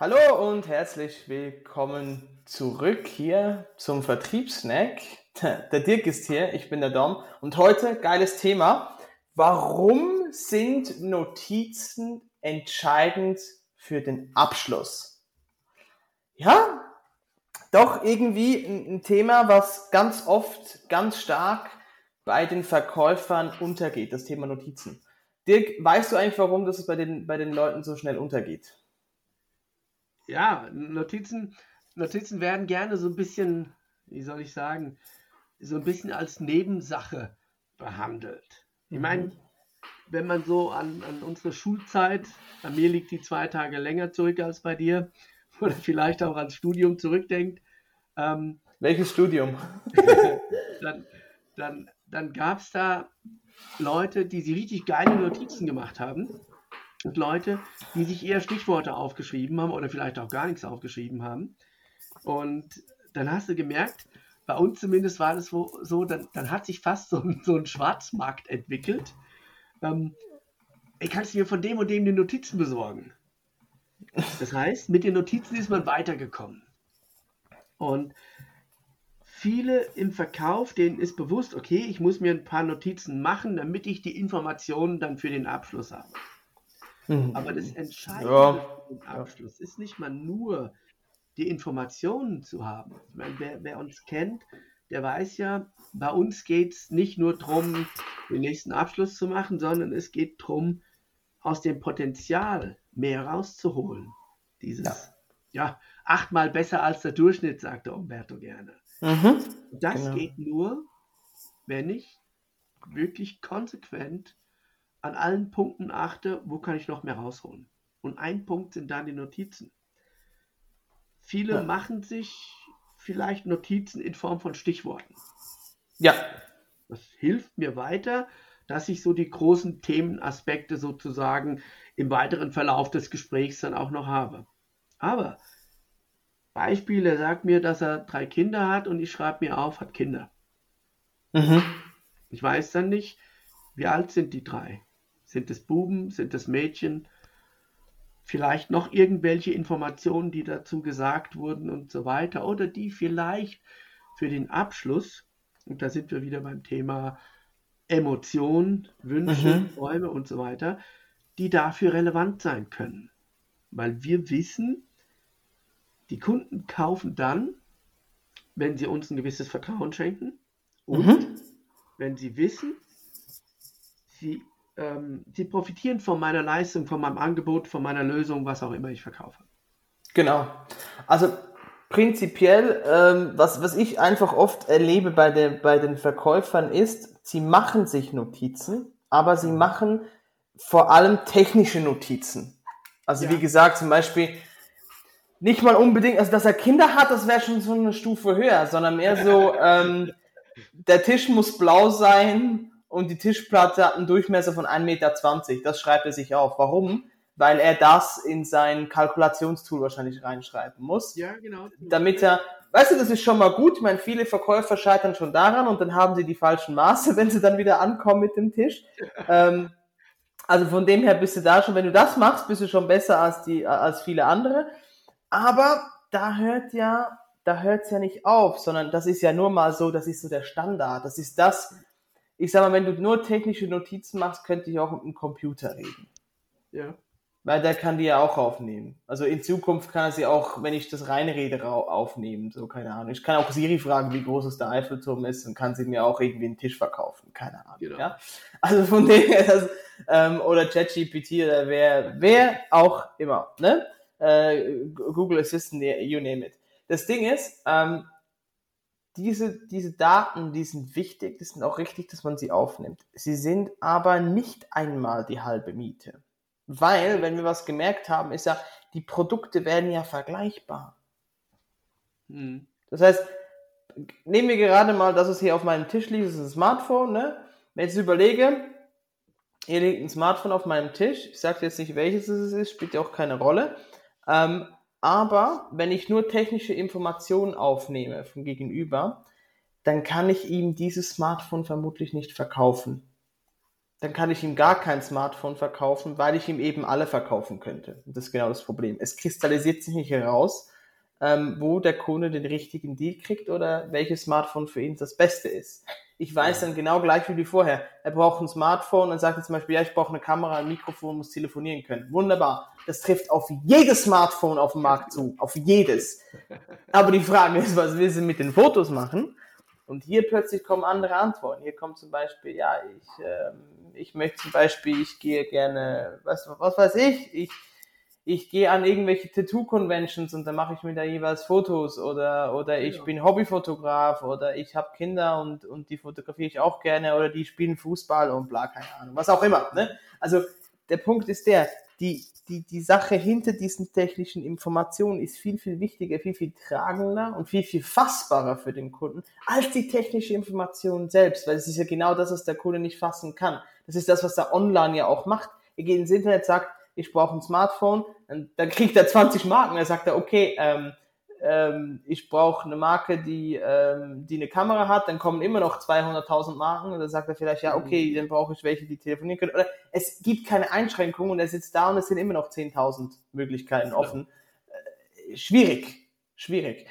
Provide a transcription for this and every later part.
Hallo und herzlich willkommen zurück hier zum Vertriebssnack. Der Dirk ist hier, ich bin der Dom und heute geiles Thema. Warum sind Notizen entscheidend für den Abschluss? Ja, doch irgendwie ein, ein Thema, was ganz oft ganz stark bei den Verkäufern untergeht, das Thema Notizen. Dirk, weißt du eigentlich, warum das bei den, bei den Leuten so schnell untergeht? Ja, Notizen Notizen werden gerne so ein bisschen, wie soll ich sagen, so ein bisschen als Nebensache behandelt. Ich mhm. meine, wenn man so an, an unsere Schulzeit, bei mir liegt die zwei Tage länger zurück als bei dir, oder vielleicht auch ans Studium zurückdenkt. Ähm, Welches Studium? dann dann, dann gab es da Leute, die sich richtig geile Notizen gemacht haben. Und Leute, die sich eher Stichworte aufgeschrieben haben oder vielleicht auch gar nichts aufgeschrieben haben. Und dann hast du gemerkt, bei uns zumindest war das so, dann, dann hat sich fast so, so ein Schwarzmarkt entwickelt. Ähm, ich kann mir von dem und dem die Notizen besorgen. Das heißt, mit den Notizen ist man weitergekommen. Und viele im Verkauf, denen ist bewusst, okay, ich muss mir ein paar Notizen machen, damit ich die Informationen dann für den Abschluss habe. Mhm. Aber das Entscheidende ja. für den Abschluss ist nicht mal nur die Informationen zu haben. Ich meine, wer, wer uns kennt, der weiß ja, bei uns geht es nicht nur darum, den nächsten Abschluss zu machen, sondern es geht darum, aus dem Potenzial mehr rauszuholen. Dieses, ja, ja achtmal besser als der Durchschnitt, sagte Umberto gerne. Mhm, das genau. geht nur, wenn ich wirklich konsequent an allen Punkten achte, wo kann ich noch mehr rausholen. Und ein Punkt sind dann die Notizen. Viele ja. machen sich vielleicht Notizen in Form von Stichworten. Ja. Das hilft mir weiter, dass ich so die großen Themenaspekte sozusagen im weiteren Verlauf des Gesprächs dann auch noch habe. Aber Beispiel, er sagt mir, dass er drei Kinder hat und ich schreibe mir auf, hat Kinder. Mhm. Ich weiß dann nicht, wie alt sind die drei? Sind es Buben? Sind es Mädchen? vielleicht noch irgendwelche Informationen, die dazu gesagt wurden und so weiter, oder die vielleicht für den Abschluss, und da sind wir wieder beim Thema Emotionen, Wünsche, mhm. Träume und so weiter, die dafür relevant sein können. Weil wir wissen, die Kunden kaufen dann, wenn sie uns ein gewisses Vertrauen schenken und mhm. wenn sie wissen, sie ähm, sie profitieren von meiner Leistung, von meinem Angebot, von meiner Lösung, was auch immer ich verkaufe. Genau. Also prinzipiell, ähm, was, was ich einfach oft erlebe bei, der, bei den Verkäufern ist, sie machen sich Notizen, aber sie machen vor allem technische Notizen. Also ja. wie gesagt, zum Beispiel nicht mal unbedingt, also dass er Kinder hat, das wäre schon so eine Stufe höher, sondern mehr so, ähm, der Tisch muss blau sein, und die Tischplatte hat einen Durchmesser von 1,20 Meter. Das schreibt er sich auf. Warum? Weil er das in sein Kalkulationstool wahrscheinlich reinschreiben muss. Ja, genau. Damit er, weißt du, das ist schon mal gut. Ich meine, viele Verkäufer scheitern schon daran und dann haben sie die falschen Maße, wenn sie dann wieder ankommen mit dem Tisch. ähm, also von dem her bist du da schon, wenn du das machst, bist du schon besser als die, als viele andere. Aber da hört ja, da hört es ja nicht auf, sondern das ist ja nur mal so, das ist so der Standard. Das ist das, ich sag mal, wenn du nur technische Notizen machst, könnte ich auch mit dem Computer reden. Ja. Weil der kann die ja auch aufnehmen. Also in Zukunft kann er sie auch, wenn ich das reinrede, aufnehmen. So, keine Ahnung. Ich kann auch Siri fragen, wie groß es der Eiffelturm ist und kann sie mir auch irgendwie einen Tisch verkaufen. Keine Ahnung. Genau. Ja? Also von dem her, das, ähm, oder ChatGPT oder wer, wer auch immer, ne? Äh, Google Assistant, you name it. Das Ding ist, ähm, diese, diese Daten, die sind wichtig, die sind auch richtig, dass man sie aufnimmt. Sie sind aber nicht einmal die halbe Miete. Weil, wenn wir was gemerkt haben, ist ja, die Produkte werden ja vergleichbar. Mhm. Das heißt, nehmen wir gerade mal, dass es hier auf meinem Tisch liegt, das ist ein Smartphone, ne? Wenn ich jetzt überlege, hier liegt ein Smartphone auf meinem Tisch, ich sage jetzt nicht, welches es ist, spielt ja auch keine Rolle. Ähm, aber wenn ich nur technische Informationen aufnehme vom Gegenüber, dann kann ich ihm dieses Smartphone vermutlich nicht verkaufen. Dann kann ich ihm gar kein Smartphone verkaufen, weil ich ihm eben alle verkaufen könnte. Und das ist genau das Problem. Es kristallisiert sich nicht heraus, ähm, wo der Kunde den richtigen Deal kriegt oder welches Smartphone für ihn das Beste ist. Ich weiß dann genau gleich wie vorher. Er braucht ein Smartphone und sagt jetzt zum Beispiel, ja, ich brauche eine Kamera, ein Mikrofon, muss telefonieren können. Wunderbar. Das trifft auf jedes Smartphone auf dem Markt zu. Auf jedes. Aber die Frage ist, was will sie mit den Fotos machen? Und hier plötzlich kommen andere Antworten. Hier kommt zum Beispiel, ja, ich, ähm, ich möchte zum Beispiel, ich gehe gerne, was, was weiß ich, ich, ich gehe an irgendwelche Tattoo-Conventions und dann mache ich mir da jeweils Fotos oder, oder ich ja. bin Hobbyfotograf oder ich habe Kinder und, und die fotografiere ich auch gerne oder die spielen Fußball und bla, keine Ahnung, was auch immer. Ne? Also der Punkt ist der, die, die, die Sache hinter diesen technischen Informationen ist viel, viel wichtiger, viel, viel tragender und viel, viel fassbarer für den Kunden als die technische Information selbst, weil es ist ja genau das, was der Kunde nicht fassen kann. Das ist das, was er online ja auch macht. Er geht ins Internet, sagt, ich brauche ein Smartphone, dann kriegt er 20 Marken, er sagt er, okay, ähm, ähm, ich brauche eine Marke, die, ähm, die eine Kamera hat, dann kommen immer noch 200.000 Marken und dann sagt er vielleicht, ja, okay, mhm. dann brauche ich welche, die telefonieren können. Oder es gibt keine Einschränkungen und er sitzt da und es sind immer noch 10.000 Möglichkeiten offen. Äh, schwierig, schwierig.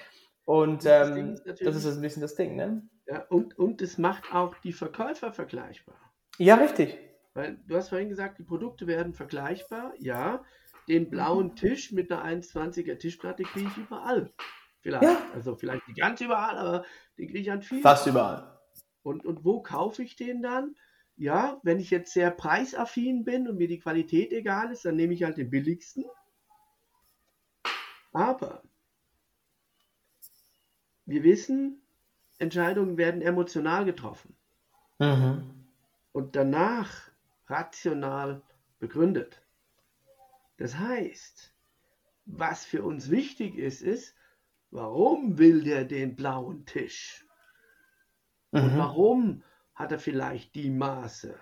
Und ähm, das, das ist ein bisschen das Ding, ne? Ja, und, und es macht auch die Verkäufer vergleichbar. Ja, richtig. Weil du hast vorhin gesagt, die Produkte werden vergleichbar, ja den blauen Tisch mit einer 1,20er Tischplatte kriege ich überall. Vielleicht. Ja. Also vielleicht nicht ganz überall, aber den kriege ich an vielen. Fast überall. Und, und wo kaufe ich den dann? Ja, wenn ich jetzt sehr preisaffin bin und mir die Qualität egal ist, dann nehme ich halt den billigsten. Aber wir wissen, Entscheidungen werden emotional getroffen. Mhm. Und danach rational begründet. Das heißt, was für uns wichtig ist, ist, warum will der den blauen Tisch? Mhm. Und warum hat er vielleicht die Maße?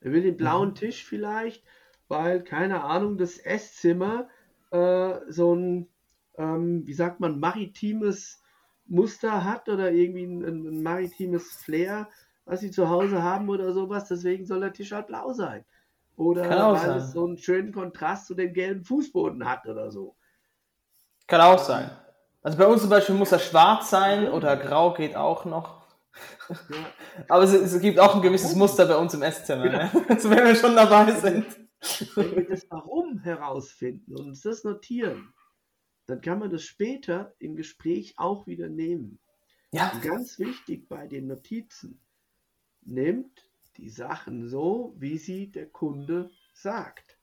Er will den blauen mhm. Tisch vielleicht, weil, keine Ahnung, das Esszimmer äh, so ein, ähm, wie sagt man, maritimes Muster hat oder irgendwie ein, ein maritimes Flair, was sie zu Hause haben oder sowas. Deswegen soll der Tisch halt blau sein. Oder weil sein. es so einen schönen Kontrast zu dem gelben Fußboden hat oder so. Kann auch sein. Also bei uns zum Beispiel muss er schwarz sein oder grau geht auch noch. Ja. Aber es, es, gibt auch ein gewisses Muster bei uns im Esszimmer, genau. ne? also wenn wir schon dabei sind. Wenn wir das Warum herausfinden und uns das notieren, dann kann man das später im Gespräch auch wieder nehmen. Ja. Und ganz wichtig bei den Notizen, nehmt die Sachen so, wie sie der Kunde sagt.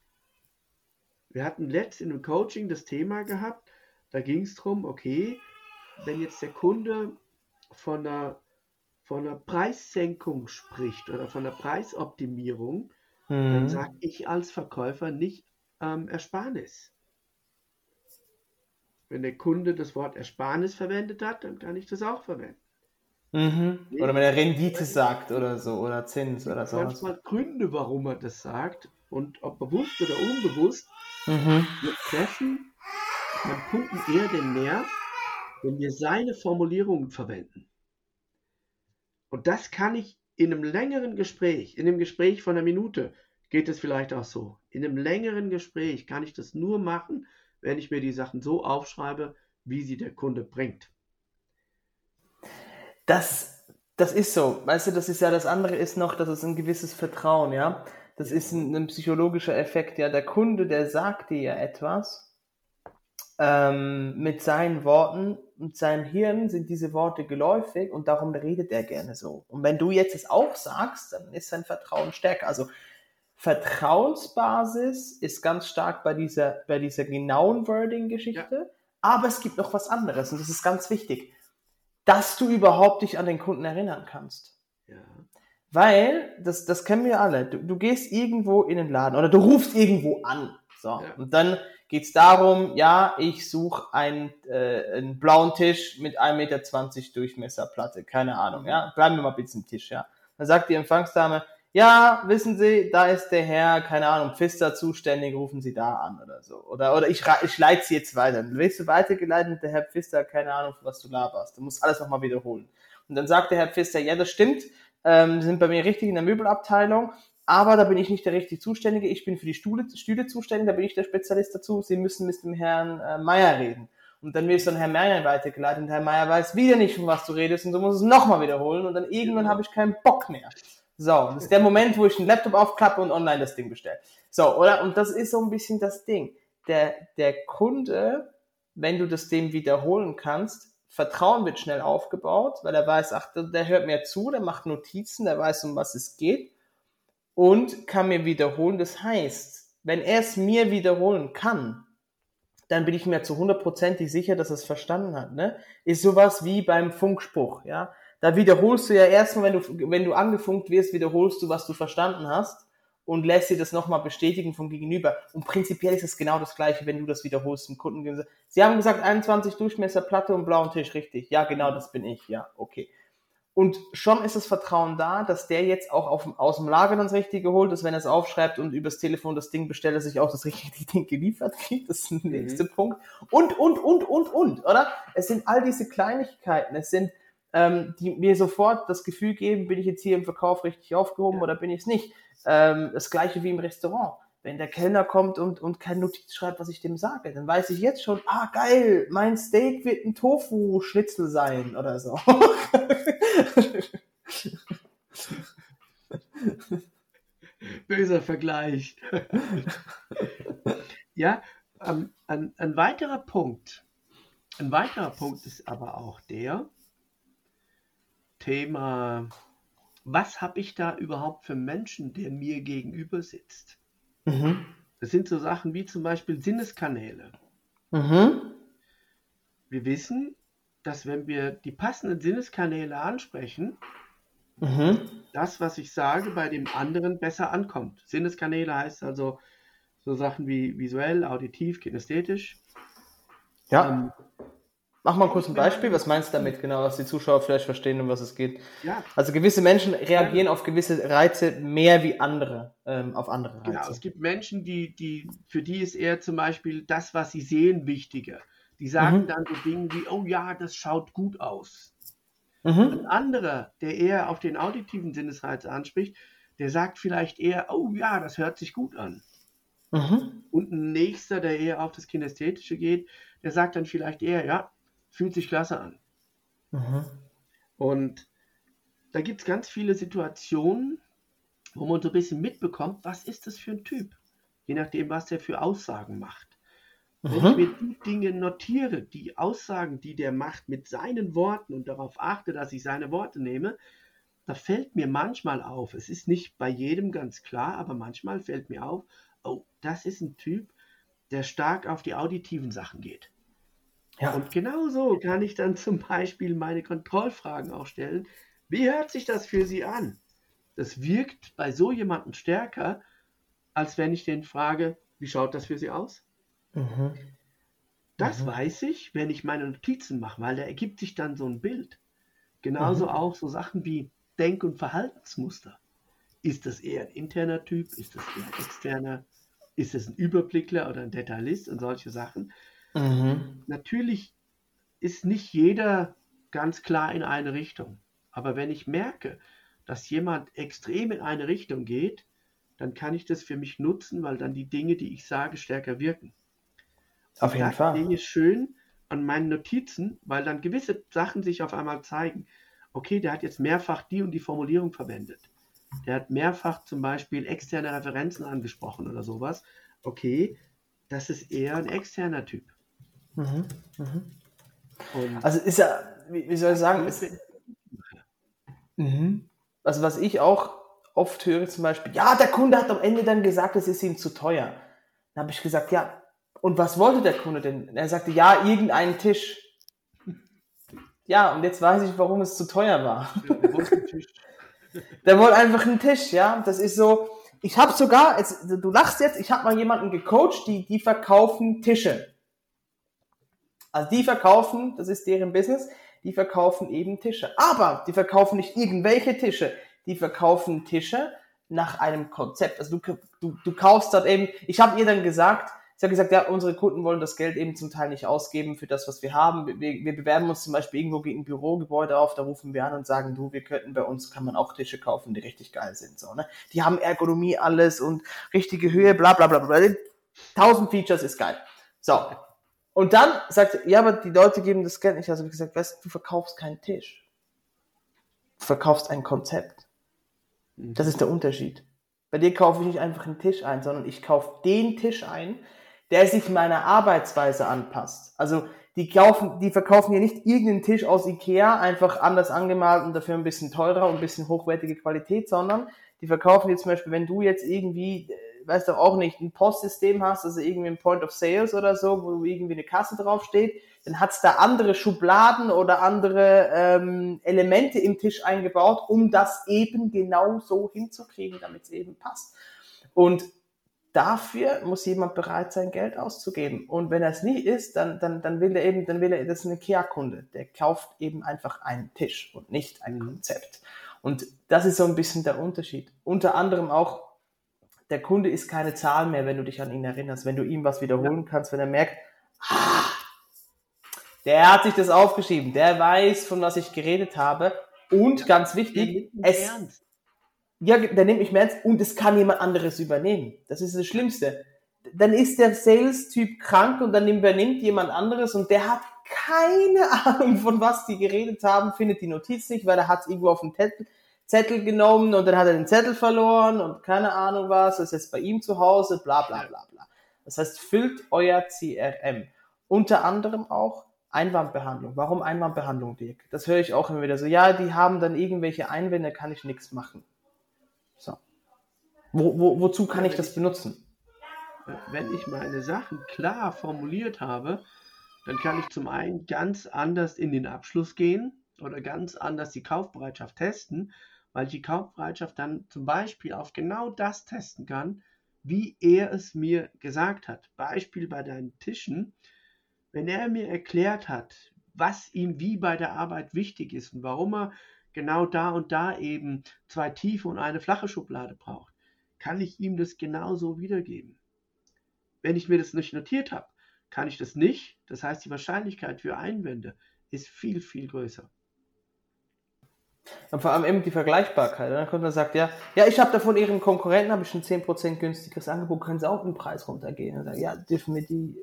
Wir hatten letzt in einem Coaching das Thema gehabt, da ging es darum, okay, wenn jetzt der Kunde von einer, von einer Preissenkung spricht oder von einer Preisoptimierung, mhm. dann sage ich als Verkäufer nicht ähm, Ersparnis. Wenn der Kunde das Wort Ersparnis verwendet hat, dann kann ich das auch verwenden. Mhm. Oder wenn er Rendite sagt oder so, oder Zins oder so. Manchmal Gründe, warum er das sagt und ob bewusst oder unbewusst, mhm. wir treffen beim Kunden eher den Nerv, wenn wir seine Formulierungen verwenden. Und das kann ich in einem längeren Gespräch, in einem Gespräch von einer Minute, geht es vielleicht auch so. In einem längeren Gespräch kann ich das nur machen, wenn ich mir die Sachen so aufschreibe, wie sie der Kunde bringt. Das, das ist so. Weißt du, das ist ja das andere ist noch, dass es ein gewisses Vertrauen, ja. Das ist ein, ein psychologischer Effekt, ja. Der Kunde, der sagt dir ja etwas ähm, mit seinen Worten und seinem Hirn sind diese Worte geläufig und darum redet er gerne so. Und wenn du jetzt es auch sagst, dann ist sein Vertrauen stärker. Also Vertrauensbasis ist ganz stark bei dieser, bei dieser genauen Wording-Geschichte, ja. aber es gibt noch was anderes und das ist ganz wichtig dass du überhaupt dich an den Kunden erinnern kannst. Ja. Weil, das, das kennen wir alle, du, du gehst irgendwo in den Laden oder du rufst irgendwo an. So, ja. und dann geht's darum, ja, ich suche einen, äh, einen blauen Tisch mit 1,20 Meter Durchmesserplatte, keine Ahnung, ja, bleiben wir mal ein bisschen Tisch, ja. Dann sagt die Empfangsdame, ja, wissen Sie, da ist der Herr, keine Ahnung, Pfister zuständig, rufen Sie da an oder so. Oder, oder ich, ich leite Sie jetzt weiter. Dann wirst du weitergeleitet, der Herr Pfister, keine Ahnung, was du laberst. Du musst alles nochmal wiederholen. Und dann sagt der Herr Pfister, ja, das stimmt, ähm, sind bei mir richtig in der Möbelabteilung, aber da bin ich nicht der richtig Zuständige, ich bin für die Stühle, Stühle zuständig, da bin ich der Spezialist dazu, Sie müssen mit dem Herrn äh, Meier reden. Und dann wirst du an Herrn Meier weitergeleitet und Herr Meier weiß wieder nicht, von was du redest und du musst es nochmal wiederholen und dann irgendwann habe ich keinen Bock mehr. So, das ist der Moment, wo ich den Laptop aufklappe und online das Ding bestelle. So, oder? Und das ist so ein bisschen das Ding. Der, der Kunde, wenn du das dem wiederholen kannst, Vertrauen wird schnell aufgebaut, weil er weiß, ach, der hört mir zu, der macht Notizen, der weiß, um was es geht und kann mir wiederholen. Das heißt, wenn er es mir wiederholen kann, dann bin ich mir zu hundertprozentig sicher, dass er es verstanden hat. Ne? Ist sowas wie beim Funkspruch. Ja, da wiederholst du ja erstmal, wenn du wenn du angefunkt wirst, wiederholst du, was du verstanden hast und lässt dir das nochmal bestätigen vom Gegenüber. Und prinzipiell ist es genau das Gleiche, wenn du das wiederholst im Kunden. Sie haben gesagt 21 Durchmesser Platte und blauen Tisch, richtig? Ja, genau, das bin ich. Ja, okay. Und schon ist das Vertrauen da, dass der jetzt auch auf, aus dem Lager dann das Richtige holt, dass wenn er es aufschreibt und übers Telefon das Ding bestellt, dass sich auch das richtige Ding geliefert kriegt. Das ist der mhm. nächste Punkt. Und, und, und, und, und, oder? Es sind all diese Kleinigkeiten. Es sind, ähm, die mir sofort das Gefühl geben, bin ich jetzt hier im Verkauf richtig aufgehoben ja. oder bin ich es nicht. Ähm, das gleiche wie im Restaurant wenn der Kellner kommt und, und keine Notiz schreibt, was ich dem sage, dann weiß ich jetzt schon, ah geil, mein Steak wird ein Tofu-Schnitzel sein oder so. Böser Vergleich. ja, ähm, ein, ein weiterer Punkt, ein weiterer Punkt ist aber auch der Thema, was habe ich da überhaupt für Menschen, der mir gegenüber sitzt? Mhm. Das sind so Sachen wie zum Beispiel Sinneskanäle. Mhm. Wir wissen, dass wenn wir die passenden Sinneskanäle ansprechen, mhm. das, was ich sage, bei dem anderen besser ankommt. Sinneskanäle heißt also so Sachen wie visuell, auditiv, kinästhetisch. Ja. Ähm, Mach mal kurz ein Beispiel. Was meinst du damit genau, dass die Zuschauer vielleicht verstehen, um was es geht? Ja. Also gewisse Menschen reagieren auf gewisse Reize mehr wie andere ähm, auf andere Reize. Genau, es gibt Menschen, die, die, für die ist eher zum Beispiel das, was sie sehen, wichtiger. Die sagen mhm. dann so Dinge wie, oh ja, das schaut gut aus. Mhm. Ein anderer, der eher auf den auditiven Sinnesreiz anspricht, der sagt vielleicht eher, oh ja, das hört sich gut an. Mhm. Und ein nächster, der eher auf das Kinästhetische geht, der sagt dann vielleicht eher, ja, fühlt sich klasse an. Mhm. Und da gibt es ganz viele Situationen, wo man so ein bisschen mitbekommt, was ist das für ein Typ? Je nachdem, was der für Aussagen macht. Mhm. Wenn ich mir die Dinge notiere, die Aussagen, die der macht mit seinen Worten und darauf achte, dass ich seine Worte nehme, da fällt mir manchmal auf, es ist nicht bei jedem ganz klar, aber manchmal fällt mir auf, oh, das ist ein Typ, der stark auf die auditiven Sachen geht. Ja. Und genauso kann ich dann zum Beispiel meine Kontrollfragen auch stellen. Wie hört sich das für Sie an? Das wirkt bei so jemandem stärker, als wenn ich den frage, wie schaut das für Sie aus? Mhm. Das mhm. weiß ich, wenn ich meine Notizen mache, weil da ergibt sich dann so ein Bild. Genauso mhm. auch so Sachen wie Denk- und Verhaltensmuster. Ist das eher ein interner Typ? Ist das eher ein externer? Ist das ein Überblickler oder ein Detailist und solche Sachen? Mhm. Natürlich ist nicht jeder ganz klar in eine Richtung. Aber wenn ich merke, dass jemand extrem in eine Richtung geht, dann kann ich das für mich nutzen, weil dann die Dinge, die ich sage, stärker wirken. Auf jeden Fall. Ding ist schön an meinen Notizen, weil dann gewisse Sachen sich auf einmal zeigen. Okay, der hat jetzt mehrfach die und die Formulierung verwendet. Der hat mehrfach zum Beispiel externe Referenzen angesprochen oder sowas. Okay, das ist eher ein externer Typ. Mhm, mhm. Also ist ja, wie, wie soll ich sagen, ist, mhm. also was ich auch oft höre zum Beispiel, ja, der Kunde hat am Ende dann gesagt, es ist ihm zu teuer. Dann habe ich gesagt, ja, und was wollte der Kunde denn? Er sagte, ja, irgendeinen Tisch. Ja, und jetzt weiß ich, warum es zu teuer war. Der wollte einfach einen Tisch, ja. Das ist so, Ich habe sogar, jetzt, du lachst jetzt, ich habe mal jemanden gecoacht, die, die verkaufen Tische. Also die verkaufen, das ist deren Business, die verkaufen eben Tische. Aber die verkaufen nicht irgendwelche Tische, die verkaufen Tische nach einem Konzept. Also du, du, du kaufst dort eben, ich habe ihr dann gesagt, Sie hat gesagt, ja, unsere Kunden wollen das Geld eben zum Teil nicht ausgeben für das, was wir haben. Wir, wir bewerben uns zum Beispiel irgendwo gegen ein Bürogebäude auf, da rufen wir an und sagen, du, wir könnten bei uns, kann man auch Tische kaufen, die richtig geil sind. So, ne? Die haben Ergonomie alles und richtige Höhe, bla bla bla bla. Tausend Features ist geil. So. Und dann sagt er, ja, aber die Leute geben das Geld nicht. Also wie gesagt, weißt du, verkaufst keinen Tisch. Du verkaufst ein Konzept. Das ist der Unterschied. Bei dir kaufe ich nicht einfach einen Tisch ein, sondern ich kaufe den Tisch ein, der sich meiner Arbeitsweise anpasst. Also die kaufen, die verkaufen hier nicht irgendeinen Tisch aus Ikea, einfach anders angemalt und dafür ein bisschen teurer und ein bisschen hochwertige Qualität, sondern die verkaufen jetzt zum Beispiel, wenn du jetzt irgendwie, weißt du auch nicht, ein Postsystem hast, also irgendwie ein Point of Sales oder so, wo irgendwie eine Kasse draufsteht, dann hat's da andere Schubladen oder andere ähm, Elemente im Tisch eingebaut, um das eben genau so hinzukriegen, damit es eben passt. Und dafür muss jemand bereit sein, Geld auszugeben. Und wenn er es nicht ist, dann, dann, dann will er eben, dann will er, das ist ein IKEA-Kunde, der kauft eben einfach einen Tisch und nicht ein mhm. Konzept. Und das ist so ein bisschen der Unterschied. Unter anderem auch, der Kunde ist keine Zahl mehr, wenn du dich an ihn erinnerst, wenn du ihm was wiederholen ja. kannst, wenn er merkt, ah, der hat sich das aufgeschrieben, der weiß, von was ich geredet habe. Und ganz wichtig, es, ernst. Ja, der nimmt mich mehr ernst und es kann jemand anderes übernehmen. Das ist das Schlimmste. Dann ist der Sales-Typ krank und dann übernimmt jemand anderes und der hat keine Ahnung, von was die geredet haben, findet die Notiz nicht, weil er hat es irgendwo auf den Zettel, Zettel genommen und dann hat er den Zettel verloren und keine Ahnung was, ist jetzt bei ihm zu Hause, bla bla bla bla. Das heißt, füllt euer CRM. Unter anderem auch Einwandbehandlung. Warum Einwandbehandlung, Dirk? Das höre ich auch immer wieder so. Ja, die haben dann irgendwelche Einwände, kann ich nichts machen. Wo, wo, wozu kann ich das benutzen? Wenn ich meine Sachen klar formuliert habe, dann kann ich zum einen ganz anders in den Abschluss gehen oder ganz anders die Kaufbereitschaft testen, weil ich die Kaufbereitschaft dann zum Beispiel auf genau das testen kann, wie er es mir gesagt hat. Beispiel bei deinen Tischen. Wenn er mir erklärt hat, was ihm wie bei der Arbeit wichtig ist und warum er genau da und da eben zwei tiefe und eine flache Schublade braucht, kann ich ihm das genauso wiedergeben. Wenn ich mir das nicht notiert habe, kann ich das nicht. Das heißt, die Wahrscheinlichkeit für Einwände ist viel, viel größer. Und vor allem eben die Vergleichbarkeit. Dann kommt man sagt, ja, ja, ich habe da von Ihren Konkurrenten habe ich ein 10% günstigeres Angebot, können Sie auch den Preis runtergehen? Und sagen, ja, dürfen wir die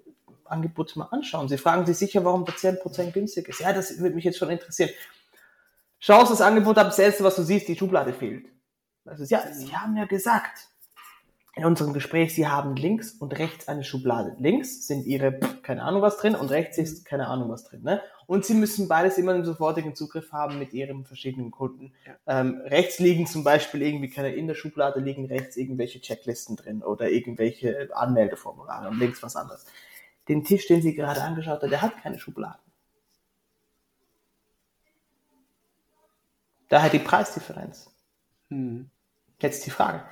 Angebote mal anschauen. Sie fragen sich sicher, warum der 10% günstig ist. Ja, das würde mich jetzt schon interessieren. Schaust das Angebot ab, das erste, was du siehst, die Schublade fehlt. Ist, ja, Sie haben ja gesagt in unserem Gespräch, Sie haben links und rechts eine Schublade. Links sind Ihre, keine Ahnung was drin und rechts ist keine Ahnung was drin. Ne? Und Sie müssen beides immer im sofortigen Zugriff haben mit Ihren verschiedenen Kunden. Ja. Ähm, rechts liegen zum Beispiel irgendwie, keine, in der Schublade liegen rechts irgendwelche Checklisten drin oder irgendwelche Anmeldeformulare und links was anderes. Den Tisch, den Sie gerade angeschaut haben, der hat keine Schubladen. Daher die Preisdifferenz. Hm. Jetzt die Frage.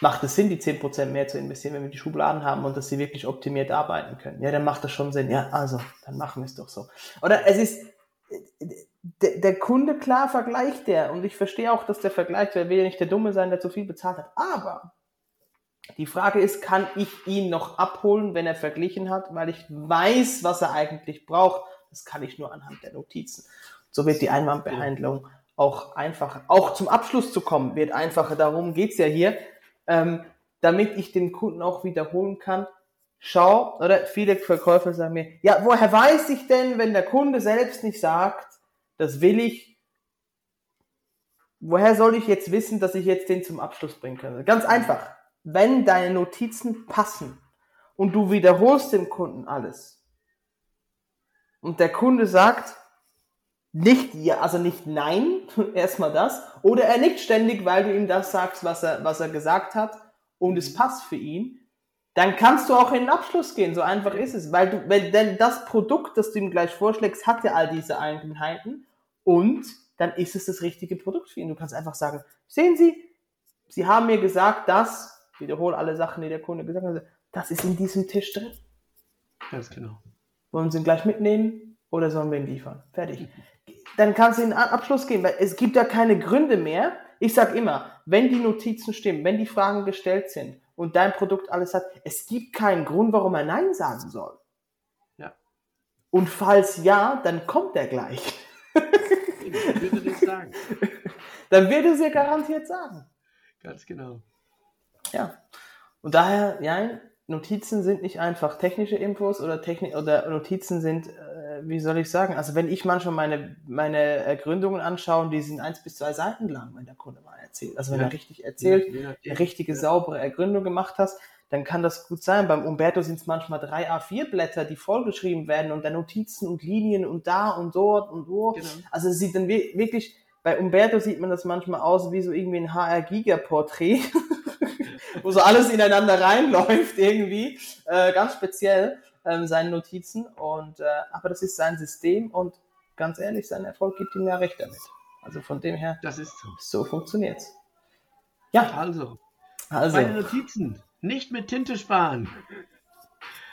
Macht es Sinn, die 10% mehr zu investieren, wenn wir die Schubladen haben und dass sie wirklich optimiert arbeiten können? Ja, dann macht das schon Sinn. Ja, also, dann machen wir es doch so. Oder es ist, der, Kunde, klar, vergleicht der. Und ich verstehe auch, dass der vergleicht, weil er will ja nicht der Dumme sein, der zu viel bezahlt hat. Aber die Frage ist, kann ich ihn noch abholen, wenn er verglichen hat, weil ich weiß, was er eigentlich braucht. Das kann ich nur anhand der Notizen. So wird die Einwandbehandlung auch einfacher. Auch zum Abschluss zu kommen wird einfacher. Darum geht's ja hier, ähm, damit ich den Kunden auch wiederholen kann. Schau, oder viele Verkäufer sagen mir, ja, woher weiß ich denn, wenn der Kunde selbst nicht sagt, das will ich, woher soll ich jetzt wissen, dass ich jetzt den zum Abschluss bringen kann? Ganz einfach. Wenn deine Notizen passen und du wiederholst dem Kunden alles und der Kunde sagt, nicht ja, also nicht nein, erstmal das, oder er nickt ständig, weil du ihm das sagst, was er, was er gesagt hat und es passt für ihn, dann kannst du auch in den Abschluss gehen, so einfach ist es, weil du, wenn denn das Produkt, das du ihm gleich vorschlägst, hat ja all diese Eigenheiten und dann ist es das richtige Produkt für ihn. Du kannst einfach sagen, sehen Sie, Sie haben mir gesagt, dass wiederhole alle Sachen, die der Kunde gesagt hat. Das ist in diesem Tisch drin. Ganz genau. Wollen Sie ihn gleich mitnehmen oder sollen wir ihn liefern? Fertig. Dann kannst du in den Abschluss gehen, weil es gibt ja keine Gründe mehr. Ich sage immer, wenn die Notizen stimmen, wenn die Fragen gestellt sind und dein Produkt alles hat, es gibt keinen Grund, warum er Nein sagen soll. Ja. Und falls ja, dann kommt er gleich. Ich würde das sagen. Dann wird er es ja garantiert sagen. Ganz genau. Ja. Und daher, ja, Notizen sind nicht einfach technische Infos oder, Technik oder Notizen sind, äh, wie soll ich sagen, also wenn ich manchmal meine, meine Ergründungen anschaue, die sind eins bis zwei Seiten lang, wenn der Kunde mal erzählt. Also wenn Ja. er richtig erzählt, Je nachdem. eine richtige, Ja. saubere Ergründung gemacht hast, dann kann das gut sein. Beim Umberto sind es manchmal drei A4-Blätter, die vollgeschrieben werden und dann Notizen und Linien und da und dort und wo. Genau. Also es sieht dann wir- wirklich, bei Umberto sieht man das manchmal aus wie so irgendwie ein HR-Giga-Porträt, wo so alles ineinander reinläuft irgendwie, äh, ganz speziell ähm, seine Notizen. Und, äh, aber das ist sein System und ganz ehrlich, sein Erfolg gibt ihm ja recht damit. Also von dem her, Das ist so. so funktioniert's. Ja, Also, also meine Notizen. Nicht mit Tinte sparen.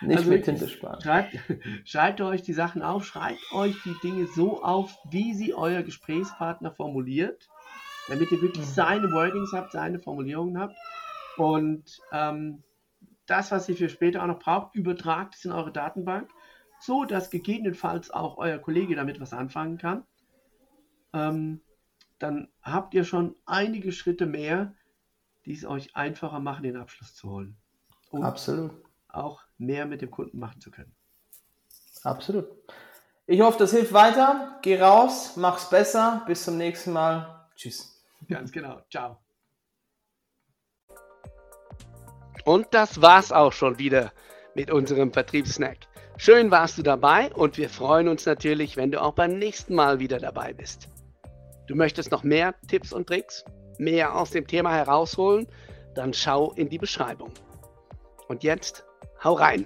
nicht also mit Tinte sparen. Schreibt, schreibt euch die Sachen auf, schreibt euch die Dinge so auf, wie sie euer Gesprächspartner formuliert, damit ihr wirklich seine Wordings habt, seine Formulierungen habt. Und ähm, das, was ihr für später auch noch braucht, übertragt es in eure Datenbank, so dass gegebenenfalls auch euer Kollege damit was anfangen kann. Ähm, dann habt ihr schon einige Schritte mehr, die es euch einfacher machen, den Abschluss zu holen. Und Absolut. auch mehr mit dem Kunden machen zu können. Absolut. Ich hoffe, das hilft weiter. Geh raus, mach's besser. Bis zum nächsten Mal. Tschüss. Ganz genau. Ciao. Und das war's auch schon wieder mit unserem Vertriebssnack. Schön warst du dabei und wir freuen uns natürlich, wenn du auch beim nächsten Mal wieder dabei bist. Du möchtest noch mehr Tipps und Tricks, mehr aus dem Thema herausholen? Dann schau in die Beschreibung. Und jetzt, hau rein!